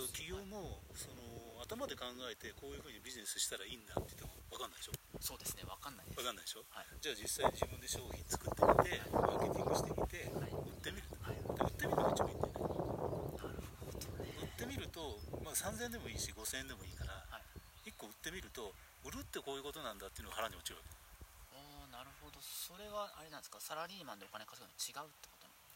だ企業もその頭で考えてこういうふうにビジネスしたらいいんだって言っても分かんないでしょ？そうですね。分かんないです。分かんないでしょ？はい。じゃあ実際自分で商品作ってみてマーケティングしてみてはい。売ってみるはい。で売ってみるのが一番いいんだよねなるほどね。売ってみると、まあ、3000円でもいいし5000円でもいいからはい。1個売ってみると売るってこういうことなんだっていうのが腹に落ちるわけ。なるほど。それはあれなんですか？サラリーマンでお金稼ぐの違うって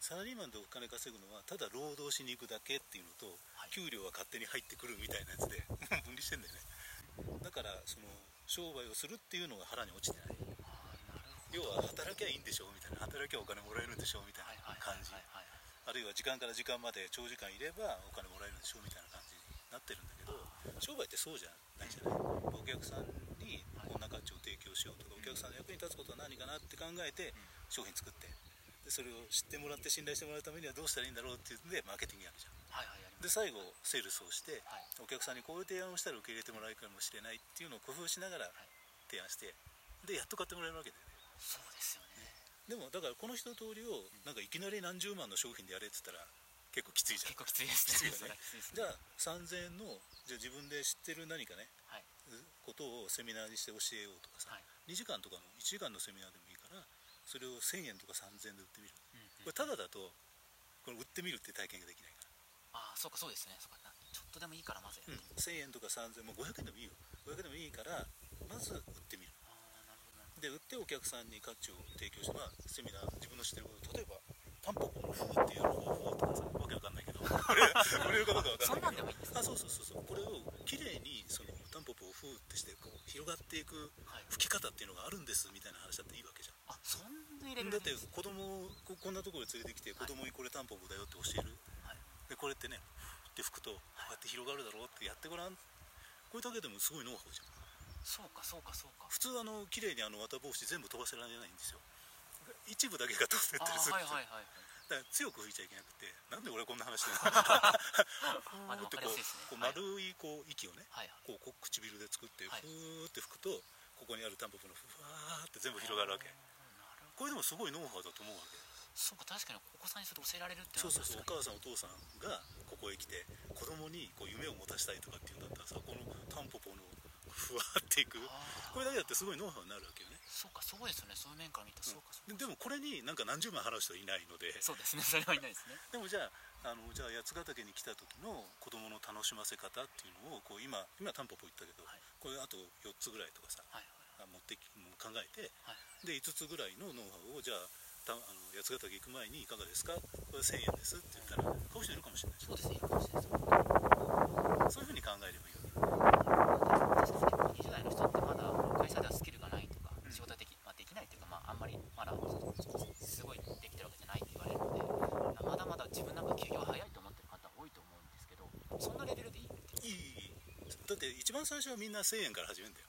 サラリーマンでお金稼ぐのはただ労働しに行くだけっていうのと、はい。給料は勝手に入ってくるみたいなやつで分離してんだよね。だからその商売をするっていうのが腹に落ちてない。要は働きゃいいんでしょみたいな働きゃお金もらえるんでしょみたいな感じ。あるいは時間から時間まで長時間いればお金もらえるんでしょみたいな感じになってるんだけど商売ってそうじゃないじゃない。お客さんにこんな価値を提供しようとかお客さんの役に立つことは何かなって考えて商品作って。でそれを知ってもらって信頼してもらうためにはどうしたらいいんだろうっていうんでマーケティングやるじゃん。はいはいで最後セールスをしてはい。お客さんにこういう提案をしたら受け入れてもらえるかもしれないっていうのを工夫しながら提案してでやっと買ってもらえるわけだよね。そうですよね。でもだからこの一通りをなんかいきなり何十万の商品でやれって言ったら結構きついじゃん。結構きついですね。きついよね。ね。じゃあ3000円のじゃあ自分で知ってる何かねはい。ことをセミナーにして教えようとかさ、はい。2時間とかの1時間のセミナーでもいいからそれを1000円とか3000円で売ってみる。うんうん。これただだとこれ売ってみるって体験ができないかああそうかそうですね。そうか。なちょっとでもいいからまずやら、ってみる、1000円とか3000円もう500円でもいいよ。500円でもいいからまず売ってみる。で売ってお客さんに価値を提供して、まあ、セミナー自分の知ってること例えばタンポポの風っていう方法とかさわけわかんないけど。これこれかどうかわかんないけど。そんなんでもいいんですかあそうそうそうそう。これをきれいにそのタンポポをフーってしてこう広がっていく吹き方っていうのがあるんですみたいな話だっていいわけじゃん。あそんな入れるだ。って子供をここんなところに連れてきて子供にこれタンポポだよって教える。はい。でこれってねって吹くとこうやって広がるだろうってやってごらん。これだけでもすごいノウハウじゃん。そうかそうかそうか。普通あの綺麗にあの綿帽子全部飛ばせられないんですよ。一部だけが飛んであったりするんですよ。ーはいはいはいはいだから強く吹いちゃいけなくてなんで俺こんな話してるの？ってこう丸いこう息をねこう唇で作ってはい。ふーって吹くとここにあるタンポポのふわーって全部広がるわけ。これでもすごいノウハウだと思うわけそうか確かにお子さんにそれ教えられるってそうそうそう。お母さんお父さんがここへ来て子供にこう夢を持たせたいとかっていうんだったらさこのタンポポのふわーっていく。これだけだってすごいノウハウになるわけよね。そうかそうですよね。そういう面から見たらそう。かそうででもこれになんか何十万払う人はいないので。そうですね。それはいないですね。でもじゃああのじゃあ八ヶ岳に来た時の子供の楽しませ方っていうのをこう今今タンポポ言ったけど、はい。これあと4つぐらいとかさはいあ持ってき考えてはいで5つぐらいのノウハウをじゃあたあの八ヶ岳行く前にいかがですか？これ1000円ですって言ったら買う人いるかもしれないそうですね。いいかもしれないです。そういうふうに考えればいいわけ確かに20代の人ってまだ会社ではスキルがないとかうん仕事ができ,、まあ、できないというか、まあ、あんまりまだすごいできてるわけじゃないって言われるのでまだまだ自分なんか休業早いと思ってる方多いと思うんですけどそんなレベルでいいいいいいだって一番最初はみんな1000円から始めるんだよ。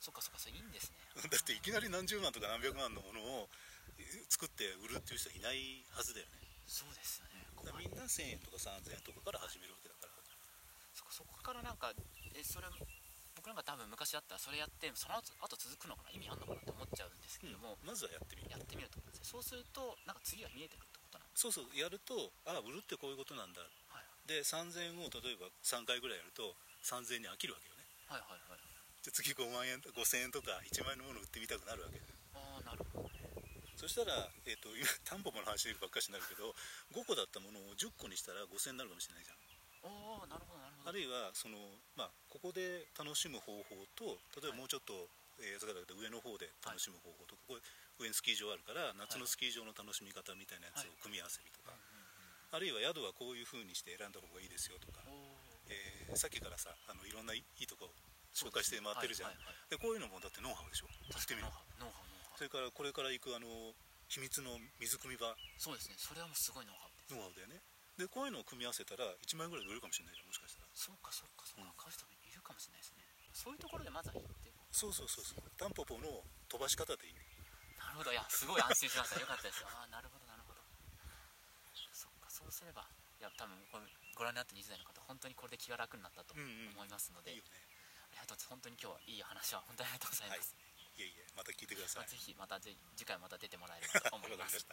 そっかそっかそれいいんですね。だっていきなり何十万とか何百万のものをえ作って売るっていう人はいないはずだよね。そうですよね。みんな1000円とか3000円とかから始めるわけだから。そこそこからなんかえそれ僕なんか多分昔だったらそれやってその後後続くのかな？意味あんのかなって思っちゃうんですけども、まずはやってみる。やってみると思うんですよ。そうするとなんか次が見えてくるってことなんでそうそうやるとああ売るってこういうことなんだ。すはい。で3000円を例えば3回ぐらいやると3000円に飽きるわけよね。はいはいはいで次5万円5000円とか1万円のものを売ってみたくなるわけ。ああなるほどねそしたら、えー、と今タンポポの話ばっかしになるけど5個だったものを10個にしたら5000円になるかもしれないじゃん。おおなるほどなるほど。あるいはその、まあ、ここで楽しむ方法と例えばもうちょっと、えー八ヶ岳で上の方で楽しむ方法と、ここ上にスキー場あるから夏のスキー場の楽しみ方みたいなやつを組み合わせるとか、あるいは宿はこういう風にして選んだ方がいいですよとか、えーさっきからさあのいろんないいいとこ紹介して回ってるじゃん、はいはいはい。でこういうのもだってノウハウでしょ？やってみるノウハウノウハウノウハウそれからこれから行くあの秘密の水汲み場。そうですね。それはもうすごいノウハウノウハウだよね。でこういうのを組み合わせたら1万円ぐらいで売れるかもしれないじゃん。もしかしたら。そうかそうかそうか、うん。買う人もいるかもしれないですね。そういうところでまずは行って。そうそうそうそう。タンポポの飛ばし方でいい。なるほど。いやすごい安心しました。よかったですああなるほどなるほど。そっか。そうすればいや多分これご覧になった20代の方本当にこれで気が楽になったとうんうん。思いますので、いいよね。ありがとうございます。本当に今日はいい話は本当にありがとうございます、いえいえまた聞いてください。まあぜひまたぜ次回また出てもらえればと思います